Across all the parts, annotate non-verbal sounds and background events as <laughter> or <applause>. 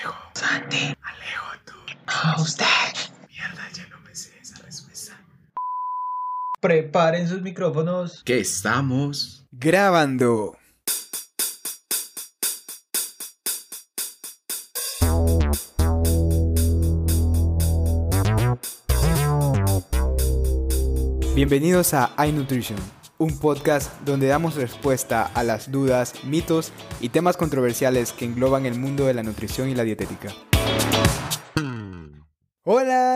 Alejo. Santi. Alejo, tú. No, usted. Mierda, ya no me sé esa respuesta. Preparen sus micrófonos. Que estamos grabando. Bienvenidos a iNutrition, un podcast donde damos respuesta a las dudas, mitos y temas controversiales que engloban el mundo de la nutrición y la dietética.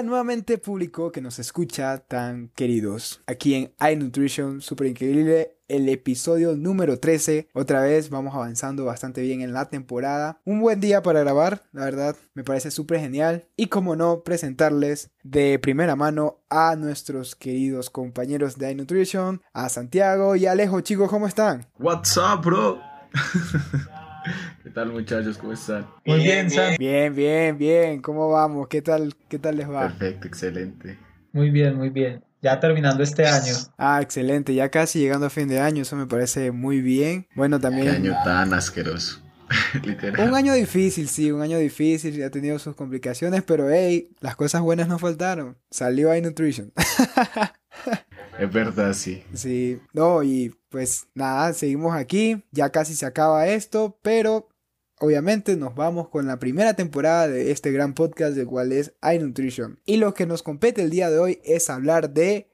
Nuevamente público que nos escucha tan queridos. Aquí en iNutrition, súper increíble, el episodio número 13. Otra vez vamos avanzando bastante bien en la temporada. Un buen día para grabar, la verdad, me parece súper genial. Y como no, presentarles de primera mano a nuestros queridos compañeros de iNutrition, a Santiago y Alejo. Chicos, ¿cómo están? What's up, bro? <laughs> ¿Qué tal muchachos? ¿Cómo están? Muy bien, Sam. Bien, bien, bien. ¿Cómo vamos? ¿Qué tal, qué tal les va? Perfecto, excelente. Muy bien, muy bien. Ya terminando este año. Ah, excelente. Ya casi llegando a fin de año. Eso me parece muy bien. Bueno, también... Qué año tan asqueroso. <laughs> Literal. Un año difícil, sí, un año difícil, ha tenido sus complicaciones, pero hey, las cosas buenas no faltaron. Salió iNutrition. <laughs> es verdad, sí. Sí, no, y pues nada, seguimos aquí, ya casi se acaba esto, pero obviamente nos vamos con la primera temporada de este gran podcast del cual es iNutrition. Y lo que nos compete el día de hoy es hablar de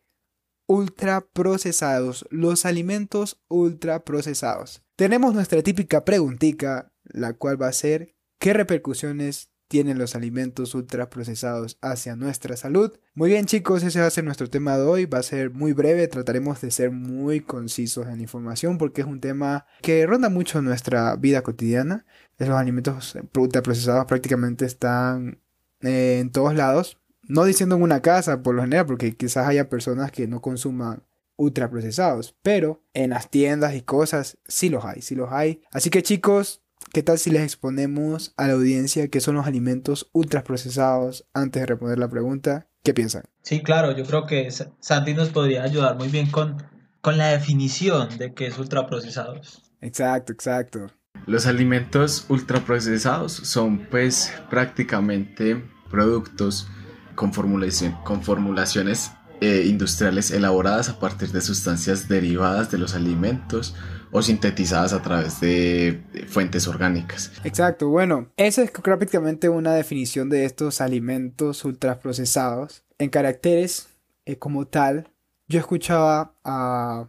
ultraprocesados, los alimentos ultraprocesados. Tenemos nuestra típica preguntica, la cual va a ser ¿qué repercusiones tienen los alimentos ultraprocesados hacia nuestra salud. Muy bien chicos, ese va a ser nuestro tema de hoy, va a ser muy breve, trataremos de ser muy concisos en la información porque es un tema que ronda mucho nuestra vida cotidiana. Los alimentos ultraprocesados prácticamente están eh, en todos lados, no diciendo en una casa por lo general porque quizás haya personas que no consuman ultraprocesados, pero en las tiendas y cosas sí los hay, sí los hay. Así que chicos, ¿Qué tal si les exponemos a la audiencia qué son los alimentos ultraprocesados antes de responder la pregunta? ¿Qué piensan? Sí, claro, yo creo que Santi nos podría ayudar muy bien con, con la definición de qué es ultraprocesados. Exacto, exacto. Los alimentos ultraprocesados son pues prácticamente productos con, formulación, con formulaciones eh, industriales elaboradas a partir de sustancias derivadas de los alimentos o sintetizadas a través de fuentes orgánicas. Exacto, bueno, esa es prácticamente una definición de estos alimentos ultraprocesados. En caracteres eh, como tal, yo escuchaba a,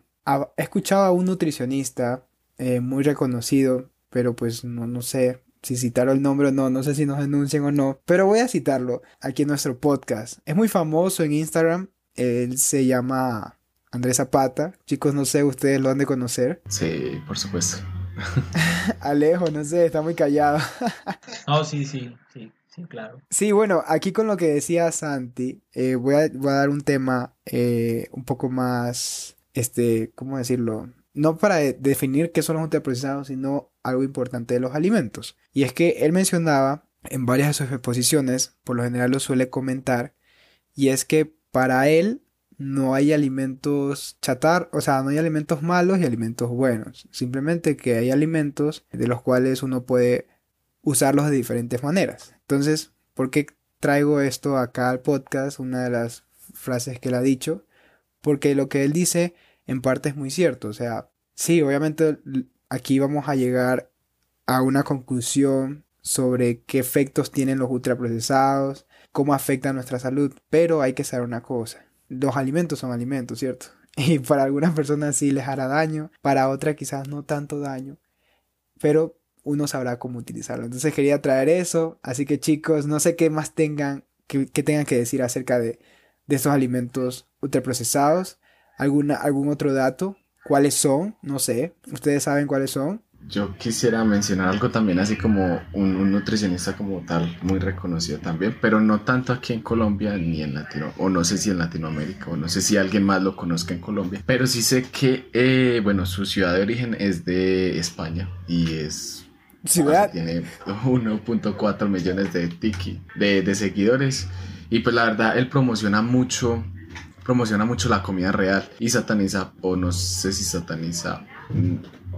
escuchaba a un nutricionista eh, muy reconocido, pero pues no, no sé si citar el nombre o no, no sé si nos denuncian o no, pero voy a citarlo aquí en nuestro podcast. Es muy famoso en Instagram, él se llama Andrés Zapata. Chicos, no sé, ustedes lo han de conocer. <laughs> Sí, por supuesto. Alejo, no sé, está muy callado. <laughs> no, sí, sí, sí. Sí, claro. Sí, bueno, aquí con lo que decía Santi, eh, voy, a, dar un tema eh, un poco más, este, ¿cómo decirlo? No para definir qué son los ultraprocesados, sino algo importante de los alimentos. Y es que él mencionaba en varias de sus exposiciones, por lo general lo suele comentar, y es que para él no hay alimentos chatar, o sea, no hay alimentos malos y alimentos buenos. Simplemente que hay alimentos de los cuales uno puede usarlos de diferentes maneras. Entonces, ¿por qué traigo esto acá al podcast? Una de las frases que él ha dicho. Porque lo que él dice en parte es muy cierto. O sea, sí, obviamente aquí vamos a llegar a una conclusión sobre qué efectos tienen los ultraprocesados, cómo afectan nuestra salud, pero hay que saber una cosa los alimentos son alimentos, ¿cierto? <laughs> Y para algunas personas sí les hará daño, para otras quizás no tanto daño, pero uno sabrá cómo utilizarlo. Entonces quería traer eso, así que chicos, no sé qué más tengan que, tengan que decir acerca de, de estos alimentos ultraprocesados, alguna, algún otro dato, cuáles son, no sé, ustedes saben cuáles son. Yo quisiera mencionar algo también así como un, nutricionista como tal, muy reconocido también, pero no tanto aquí en Colombia ni en Latino, o no sé si en Latinoamérica, o no sé si alguien más lo conozca en Colombia, pero sí sé que, eh, bueno, su ciudad de origen es de España y es... Ciudad. Tiene 1.4 millones de tiki, de, de seguidores, y pues la verdad él promociona mucho promociona mucho la comida real y sataniza, o no sé si sataniza, mm,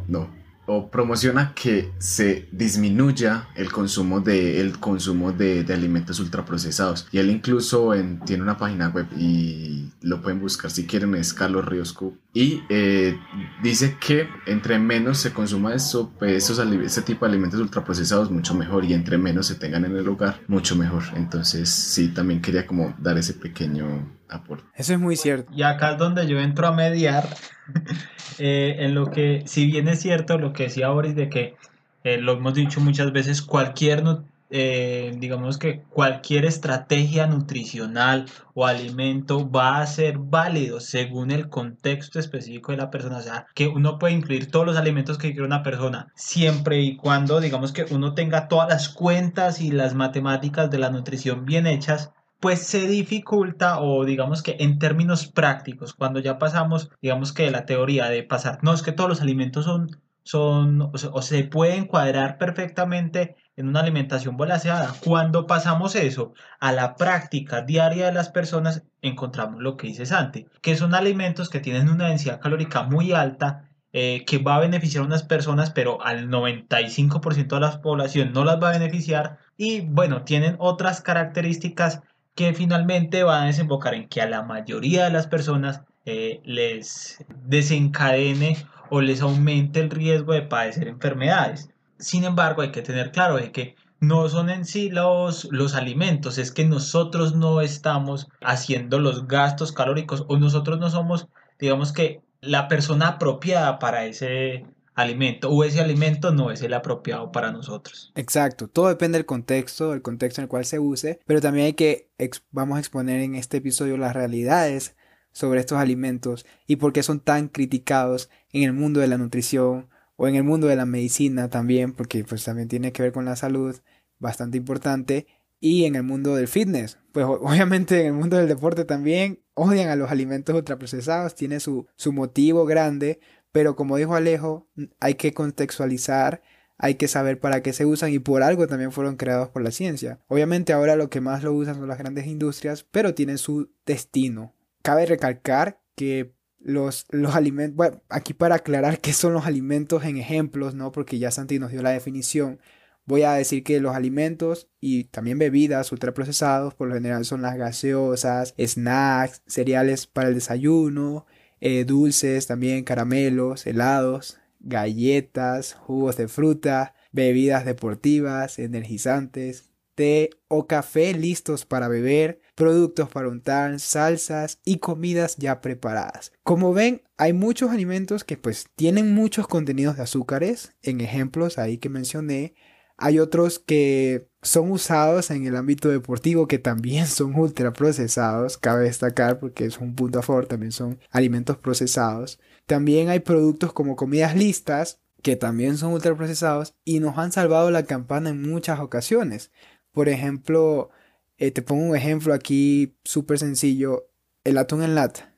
no, o promociona que se disminuya el consumo de, el consumo de, de alimentos ultraprocesados. Y él incluso en, tiene una página web y lo pueden buscar si quieren, es Carlos Ríos Y eh, dice que entre menos se consuma eso, pues esos, ese tipo de alimentos ultraprocesados, mucho mejor. Y entre menos se tengan en el hogar, mucho mejor. Entonces sí, también quería como dar ese pequeño aporte. Eso es muy cierto. Y acá es donde yo entro a mediar <laughs> eh, en lo que, si bien es cierto lo que decía Boris de que eh, lo hemos dicho muchas veces, cualquier, eh, digamos que cualquier estrategia nutricional o alimento va a ser válido según el contexto específico de la persona. O sea, que uno puede incluir todos los alimentos que quiere una persona, siempre y cuando, digamos que uno tenga todas las cuentas y las matemáticas de la nutrición bien hechas pues se dificulta o digamos que en términos prácticos, cuando ya pasamos, digamos que de la teoría de pasar, no es que todos los alimentos son, son o se, pueden cuadrar perfectamente en una alimentación balanceada. Cuando pasamos eso a la práctica diaria de las personas, encontramos lo que dice Santi, que son alimentos que tienen una densidad calórica muy alta, eh, que va a beneficiar a unas personas, pero al 95% de la población no las va a beneficiar. Y bueno, tienen otras características que finalmente va a desembocar en que a la mayoría de las personas eh, les desencadene o les aumente el riesgo de padecer enfermedades. Sin embargo, hay que tener claro de que no son en sí los, los alimentos, es que nosotros no estamos haciendo los gastos calóricos o nosotros no somos, digamos que, la persona apropiada para ese alimento o ese alimento no es el apropiado para nosotros. Exacto, todo depende del contexto, del contexto en el cual se use, pero también hay que, vamos a exponer en este episodio las realidades sobre estos alimentos y por qué son tan criticados en el mundo de la nutrición o en el mundo de la medicina también, porque pues también tiene que ver con la salud, bastante importante, y en el mundo del fitness, pues <laughs> obviamente en el mundo del deporte también odian a los alimentos ultraprocesados, tiene su, su motivo grande, pero como dijo Alejo, hay que contextualizar, hay que saber para qué se usan y por algo también fueron creados por la ciencia. Obviamente ahora lo que más lo usan son las grandes industrias, pero tienen su destino. Cabe recalcar que los, los alimentos, bueno, aquí para aclarar qué son los alimentos en ejemplos, ¿no? Porque ya Santi nos dio la definición. Voy a decir que los alimentos y también bebidas ultraprocesados por lo general son las gaseosas, snacks, cereales para el desayuno, eh, dulces también, caramelos, helados, galletas, jugos de fruta, bebidas deportivas, energizantes, té o café listos para beber, productos para untar, salsas y comidas ya preparadas. Como ven, hay muchos alimentos que pues tienen muchos contenidos de azúcares, en ejemplos ahí que mencioné, hay otros que son usados en el ámbito deportivo que también son ultraprocesados, cabe destacar porque es un punto a favor, también son alimentos procesados. También hay productos como comidas listas que también son ultraprocesados y nos han salvado la campana en muchas ocasiones. Por ejemplo, eh, te pongo un ejemplo aquí súper sencillo, el atún en lata.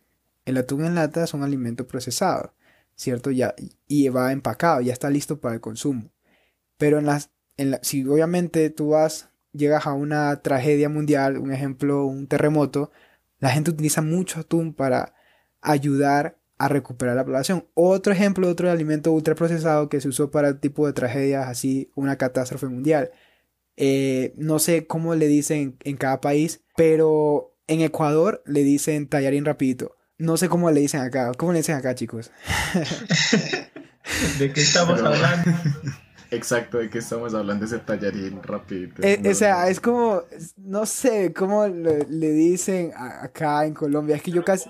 El atún en lata es un alimento procesado, ¿cierto? Ya, y va empacado, ya está listo para el consumo. Pero en las si obviamente tú vas, llegas a una tragedia mundial, un ejemplo, un terremoto, la gente utiliza mucho atún para ayudar a recuperar la población. Otro ejemplo, otro alimento ultraprocesado que se usó para el tipo de tragedias así, una catástrofe mundial. Eh, no sé cómo le dicen en cada país, pero en Ecuador le dicen tallarín rapidito. No sé cómo le dicen acá. ¿Cómo le dicen acá, chicos? <laughs> ¿De qué estamos hablando? <laughs> Exacto, de que estamos hablando ese tallarín rapidito. Eh, o sea, es como, no sé, cómo le, dicen acá en Colombia. Es que yo casi...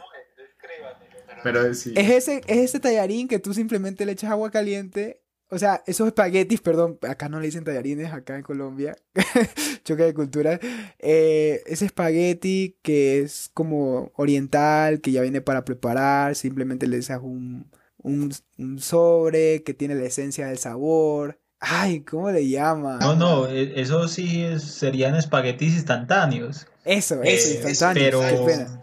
Pero sí. Es ese, es ese tallarín que tú simplemente le echas agua caliente. O sea, esos espaguetis, perdón, acá no le dicen tallarines, acá en Colombia. <laughs> Choque de cultura. Eh, ese espagueti que es como oriental, que ya viene para preparar, simplemente le echas un, un, un sobre que tiene la esencia del sabor. Ay, ¿cómo le llama? No, no, e, eso sí serían espaguetis instantáneos. Eso, eso, eh, instantáneos. Pero... Qué pena.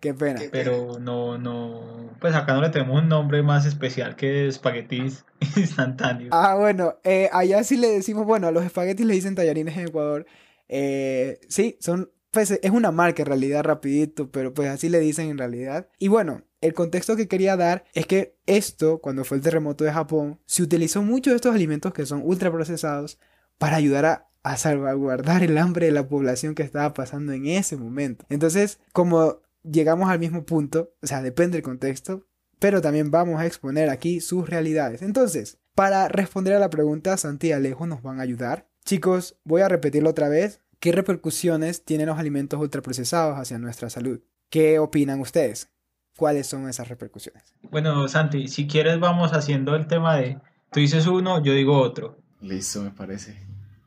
Qué pena. Pero no, no, pues acá no le tenemos un nombre más especial que espaguetis <laughs> instantáneos. Ah, bueno, eh, allá sí le decimos, bueno, a los espaguetis le dicen tallarines en Ecuador. Eh, sí, son, pues es una marca en realidad, rapidito, pero pues así le dicen en realidad. Y bueno, el contexto que quería dar es que esto, cuando fue el terremoto de Japón, se utilizó mucho de estos alimentos que son ultraprocesados para ayudar a, salvaguardar el hambre de la población que estaba pasando en ese momento. Entonces, como llegamos al mismo punto, o sea, depende del contexto, pero también vamos a exponer aquí sus realidades. Entonces, para responder a la pregunta, Santi y Alejo nos van a ayudar. Chicos, voy a repetirlo otra vez. ¿Qué repercusiones tienen los alimentos ultraprocesados hacia nuestra salud? ¿Qué opinan ustedes? ¿Cuáles son esas repercusiones? Bueno, Santi, si quieres vamos haciendo el tema de, tú dices uno, yo digo otro. Listo, me parece.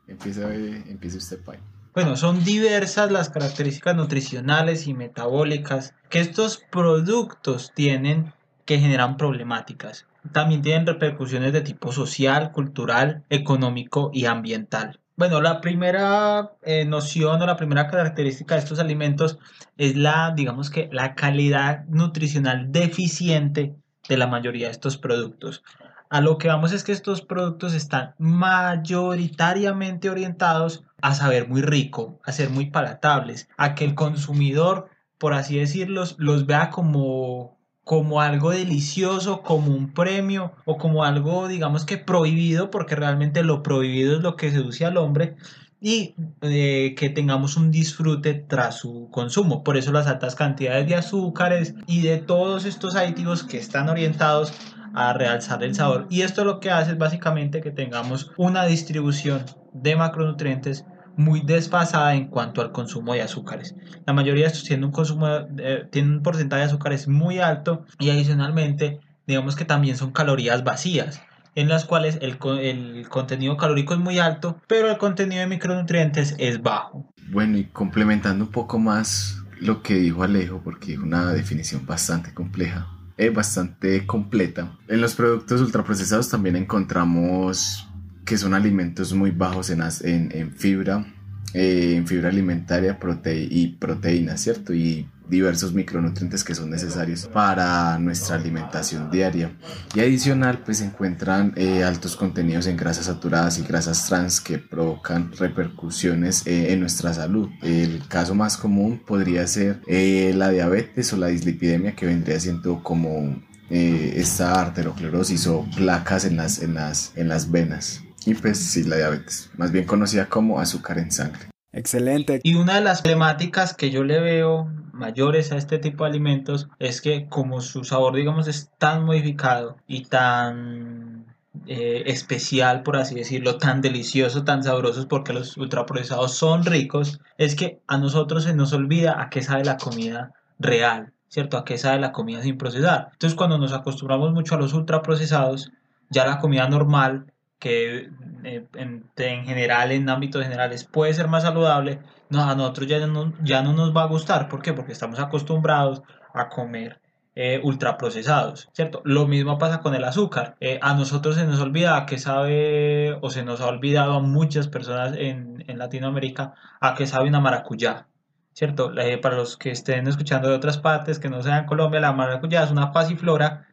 Empieza, empieza usted, Pai. Bueno, son diversas las características nutricionales y metabólicas que estos productos tienen que generan problemáticas. También tienen repercusiones de tipo social, cultural, económico y ambiental. Bueno, la primera eh, noción o la primera característica de estos alimentos es la, digamos que, la calidad nutricional deficiente de la mayoría de estos productos. A lo que vamos es que estos productos están mayoritariamente orientados a saber muy rico, a ser muy palatables, a que el consumidor, por así decirlo, los vea como como algo delicioso, como un premio o como algo, digamos que prohibido, porque realmente lo prohibido es lo que seduce al hombre y eh, que tengamos un disfrute tras su consumo. Por eso las altas cantidades de azúcares y de todos estos aditivos que están orientados a realzar el sabor. Y esto lo que hace es básicamente que tengamos una distribución de macronutrientes muy desfasada en cuanto al consumo de azúcares. La mayoría de estos tienen un consumo, eh, un porcentaje de azúcares muy alto y adicionalmente, digamos que también son calorías vacías en las cuales el, el, contenido calórico es muy alto, pero el contenido de micronutrientes es bajo. Bueno, y complementando un poco más lo que dijo Alejo, porque es una definición bastante compleja, es bastante completa. En los productos ultraprocesados también encontramos que son alimentos muy bajos en, en, fibra, eh, en fibra alimentaria prote y proteínas, ¿cierto? Y diversos micronutrientes que son necesarios para nuestra alimentación diaria. Y adicional, pues se encuentran eh, altos contenidos en grasas saturadas y grasas trans que provocan repercusiones eh, en nuestra salud. El caso más común podría ser la diabetes o la dislipidemia que vendría siendo como esta arteriosclerosis o placas en las, en las, en las venas. Y pues sí, la diabetes, más bien conocida como azúcar en sangre. Excelente. Y una de las problemáticas que yo le veo mayores a este tipo de alimentos es que como su sabor, digamos, es tan modificado y tan eh, especial, por así decirlo, tan delicioso, tan sabrosos, porque los ultraprocesados son ricos, es que a nosotros se nos olvida a qué sabe la comida real, ¿cierto? A qué sabe la comida sin procesar. Entonces cuando nos acostumbramos mucho a los ultraprocesados, ya la comida normal que eh, en, general, en ámbitos generales, puede ser más saludable, no, a nosotros ya no, ya no nos va a gustar. ¿Por qué? Porque estamos acostumbrados a comer eh, ultraprocesados, ¿cierto? Lo mismo pasa con el azúcar. Eh, a nosotros se nos olvida que sabe, o se nos ha olvidado a muchas personas en, en Latinoamérica, a que sabe una maracuyá. ¿Cierto? para los que estén escuchando de otras partes que no sean Colombia, la maracuyá es una pasiflora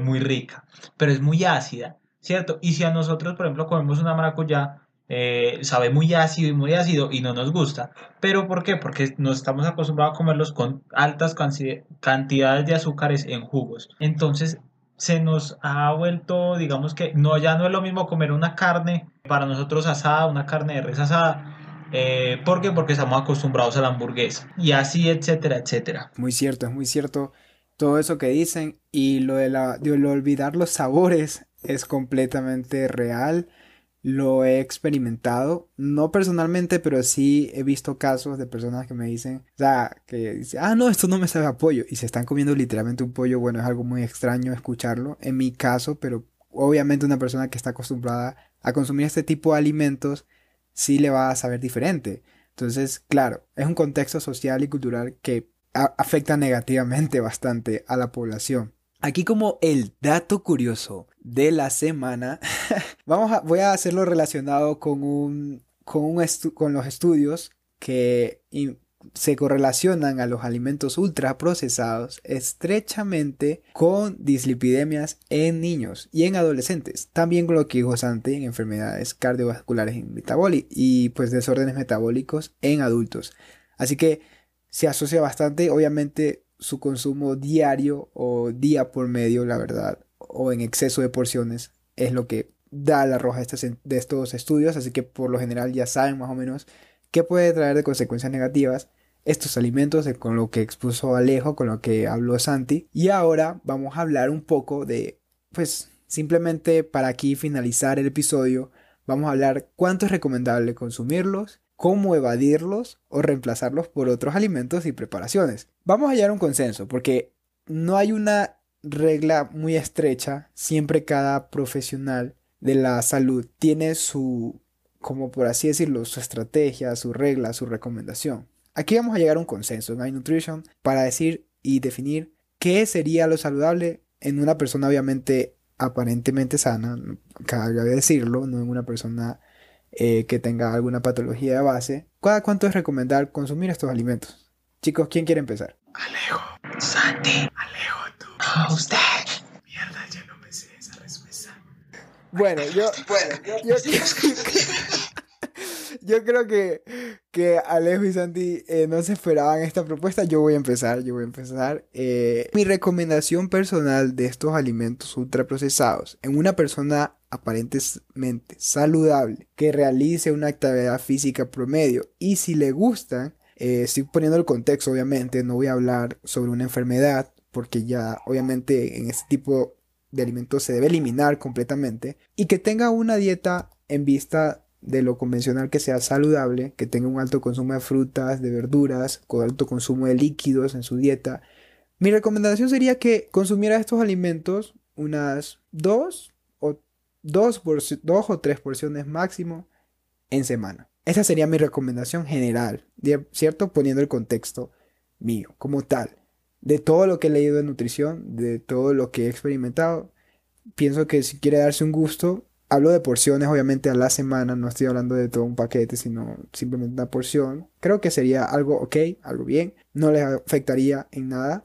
muy rica, pero es muy ácida. ¿Cierto? Y si a nosotros, por ejemplo, comemos una maracuyá, eh, sabe muy ácido y muy ácido y no nos gusta. ¿Pero por qué? Porque nos estamos acostumbrados a comerlos con altas cantidades de azúcares en jugos. Entonces se nos ha vuelto, digamos que no, ya no es lo mismo comer una carne para nosotros asada, una carne de res asada. Eh, ¿Por qué? Porque estamos acostumbrados a la hamburguesa. Y así, etcétera, etcétera. Muy cierto, es muy cierto todo eso que dicen. Y lo de, la, de olvidar los sabores es completamente real. Lo he experimentado, no personalmente, pero sí he visto casos de personas que me dicen, o sea, que dicen, ah, no, esto no me sabe a pollo, y se están comiendo literalmente un pollo, bueno, es algo muy extraño escucharlo, en mi caso, pero obviamente una persona que está acostumbrada a consumir este tipo de alimentos, sí le va a saber diferente. Entonces, claro, es un contexto social y cultural que afecta negativamente bastante a la población. Aquí como el dato curioso de la semana, <laughs> vamos a, voy a hacerlo relacionado con, un, con, un con los estudios que se correlacionan a los alimentos ultraprocesados estrechamente con dislipidemias en niños y en adolescentes. También con lo que en enfermedades cardiovasculares y, y pues desórdenes metabólicos en adultos. Así que se asocia bastante, obviamente su consumo diario o día por medio, la verdad, o en exceso de porciones, es lo que da la roja de estos estudios, así que por lo general ya saben más o menos qué puede traer de consecuencias negativas estos alimentos, con lo que expuso Alejo, con lo que habló Santi. Y ahora vamos a hablar un poco de, pues, simplemente para aquí finalizar el episodio, vamos a hablar cuánto es recomendable consumirlos, cómo evadirlos o reemplazarlos por otros alimentos y preparaciones. Vamos a hallar un consenso, porque no hay una regla muy estrecha, siempre cada profesional de la salud tiene su, como por así decirlo, su estrategia, su regla, su recomendación. Aquí vamos a llegar a un consenso en iNutrition para decir y definir qué sería lo saludable en una persona obviamente aparentemente sana, cabe decirlo, no en una persona eh, que tenga alguna patología de base. ¿Cada cuánto es recomendar consumir estos alimentos? Chicos, ¿quién quiere empezar? Alejo. Santi. Alejo. No, usted. Mierda, ya no me sé esa respuesta. Bueno, yo... Bueno, yo, yo, yo creo que, que Alejo y Santi eh, no se esperaban esta propuesta. Yo voy a empezar, yo voy a empezar. Eh, mi recomendación personal de estos alimentos ultraprocesados en una persona aparentemente saludable que realice una actividad física promedio y si le gustan, eh, estoy poniendo el contexto obviamente, no voy a hablar sobre una enfermedad porque ya obviamente en este tipo de alimentos se debe eliminar completamente y que tenga una dieta en vista de lo convencional que sea saludable, que tenga un alto consumo de frutas, de verduras, con alto consumo de líquidos en su dieta. Mi recomendación sería que consumiera estos alimentos unas dos o, dos, dos o tres porciones máximo en semana. Esa sería mi recomendación general, ¿cierto? Poniendo el contexto mío como tal. De todo lo que he leído de nutrición, de todo lo que he experimentado, pienso que si quiere darse un gusto, Hablo de porciones, obviamente, a la semana, no estoy hablando de todo un paquete, sino simplemente una porción. Creo que sería algo ok, algo bien, no les afectaría en nada.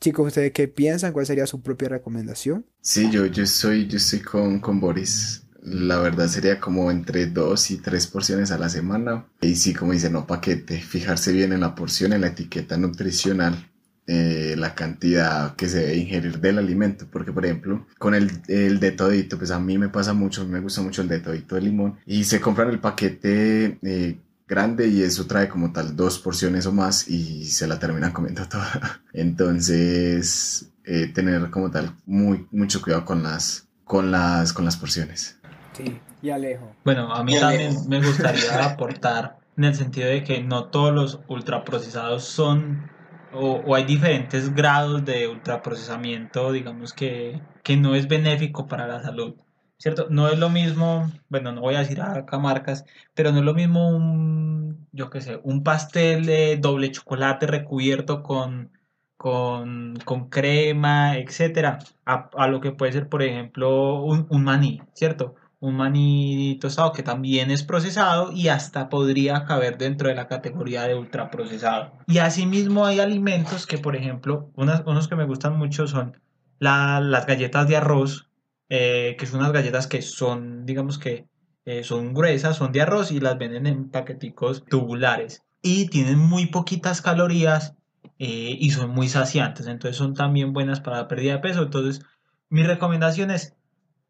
Chicos, ¿ustedes qué piensan? ¿Cuál sería su propia recomendación? Sí, yo, yo estoy, yo estoy con, con Boris. La verdad sería como entre dos y tres porciones a la semana. Y sí, como dice, no paquete, fijarse bien en la porción, en la etiqueta nutricional eh, la cantidad que se debe ingerir del alimento. Porque, por ejemplo, con el, el de todito, pues a mí me pasa mucho, me gusta mucho el de todito de limón. Y se compran el paquete eh, grande y eso trae como tal dos porciones o más y se la terminan comiendo <laughs> toda. Entonces, eh, tener como tal muy, mucho cuidado con las, con las, con las porciones. Sí, y Alejo. Bueno, a mí también me gustaría aportar en el sentido de que no todos los ultraprocesados son o, hay diferentes grados de ultraprocesamiento, digamos que, que no es benéfico para la salud. ¿Cierto? No es lo mismo, bueno, no voy a decir acá marcas, pero no es lo mismo un, yo qué sé, un pastel de doble chocolate recubierto con, con, con crema, etcétera, a, a, lo que puede ser, por ejemplo, un, un maní, ¿cierto? Un maní tostado que también es procesado y hasta podría caber dentro de la categoría de ultraprocesado. Y asimismo hay alimentos que, por ejemplo, unos que me gustan mucho son las galletas de arroz, eh, que son unas galletas que son, digamos que eh, son gruesas, son de arroz y las venden en paqueticos tubulares. Y tienen muy poquitas calorías eh, y son muy saciantes, entonces son también buenas para la pérdida de peso. Entonces, mi recomendación es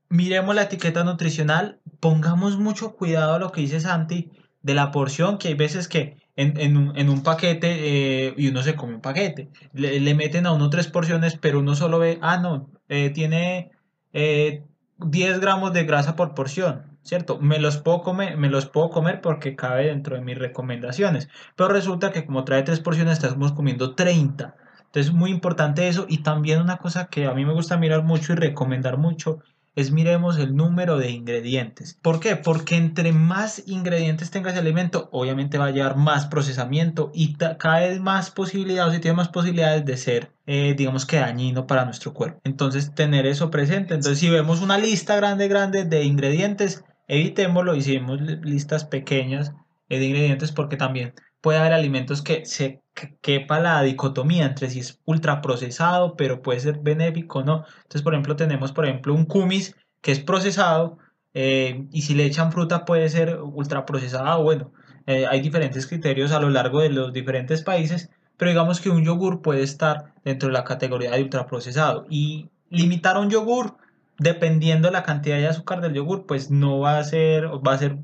miremos la etiqueta nutricional, pongamos mucho cuidado a lo que dice Santi de la porción, que hay veces que en, un, paquete eh, y uno se come un paquete, le, meten a uno tres porciones, pero uno solo ve, ah, no, eh, tiene 10 eh, gramos de grasa por porción, ¿cierto? Me los, puedo comer, me los puedo comer porque cabe dentro de mis recomendaciones, pero resulta que como trae tres porciones, estamos comiendo 30. Entonces, muy importante eso. Y también una cosa que a mí me gusta mirar mucho y recomendar mucho es miremos el número de ingredientes. ¿Por qué? Porque entre más ingredientes tenga ese alimento, obviamente va a llevar más procesamiento y cada vez más posibilidades, y tiene más posibilidades de ser, eh, digamos que dañino para nuestro cuerpo. Entonces, tener eso presente. Entonces, si vemos una lista grande, grande de ingredientes, evitémoslo y si vemos listas pequeñas de ingredientes, porque también puede haber alimentos que se quepa la dicotomía entre si es ultraprocesado, pero puede ser benéfico o no. Entonces, por ejemplo, tenemos, por ejemplo, un kumis que es procesado eh, y si le echan fruta puede ser ultraprocesado. Bueno, eh, hay diferentes criterios a lo largo de los diferentes países, pero digamos que un yogur puede estar dentro de la categoría de ultraprocesado y limitar un yogur dependiendo de la cantidad de azúcar del yogur, pues no va a ser, va a ser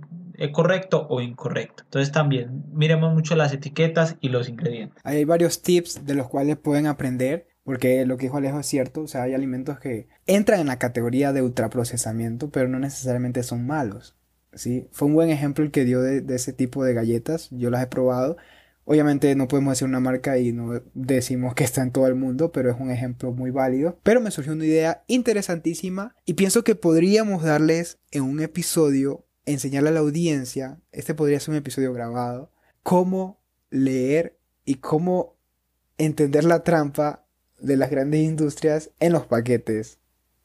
correcto o incorrecto. Entonces también miremos mucho las etiquetas y los ingredientes. Hay varios tips de los cuales pueden aprender, porque lo que dijo Alejo es cierto, o sea, hay alimentos que entran en la categoría de ultraprocesamiento, pero no necesariamente son malos. ¿sí? Fue un buen ejemplo el que dio de, de ese tipo de galletas, yo las he probado. Obviamente no podemos decir una marca y no decimos que está en todo el mundo, pero es un ejemplo muy válido. Pero me surgió una idea interesantísima y pienso que podríamos darles en un episodio, enseñarle a la audiencia, este podría ser un episodio grabado, cómo leer y cómo entender la trampa de las grandes industrias en los paquetes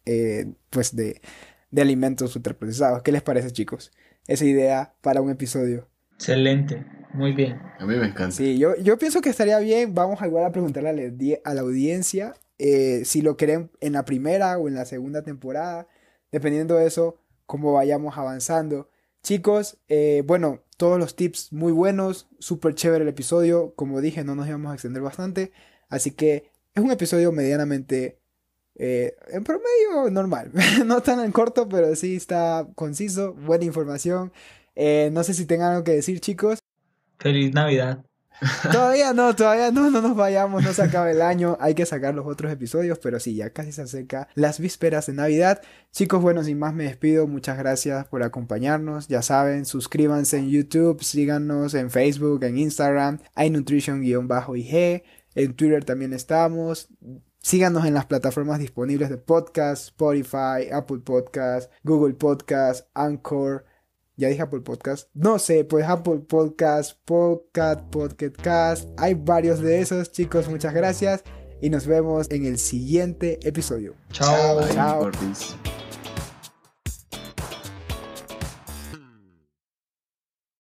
eh, pues de, de alimentos ultraprocesados. ¿Qué les parece chicos? Esa idea para un episodio. Excelente, muy bien. A mí me encanta. Sí, yo, yo pienso que estaría bien. Vamos a igual a preguntarle a la, a la audiencia eh, si lo quieren en la primera o en la segunda temporada. Dependiendo de eso, cómo vayamos avanzando. Chicos, eh, bueno, todos los tips muy buenos. Súper chévere el episodio. Como dije, no nos íbamos a extender bastante. Así que es un episodio medianamente eh, en promedio normal. <laughs> no tan en corto, pero sí está conciso. Buena información. Eh, no sé si tengan algo que decir, chicos. Feliz Navidad. Todavía no, todavía no, no nos vayamos, no se acaba el año, hay que sacar los otros episodios, pero sí, ya casi se acerca las vísperas de Navidad. Chicos, bueno, sin más me despido, muchas gracias por acompañarnos, ya saben, suscríbanse en YouTube, síganos en Facebook, en Instagram, hay nutrition-ig, en Twitter también estamos. Síganos en las plataformas disponibles de podcast, Spotify, Apple Podcast, Google Podcast, Anchor. Ya dije Apple Podcast. No sé, pues Apple Podcast, Podcast, Podcast. Hay varios de esos, chicos. Muchas gracias. Y nos vemos en el siguiente episodio. Chao. Chao.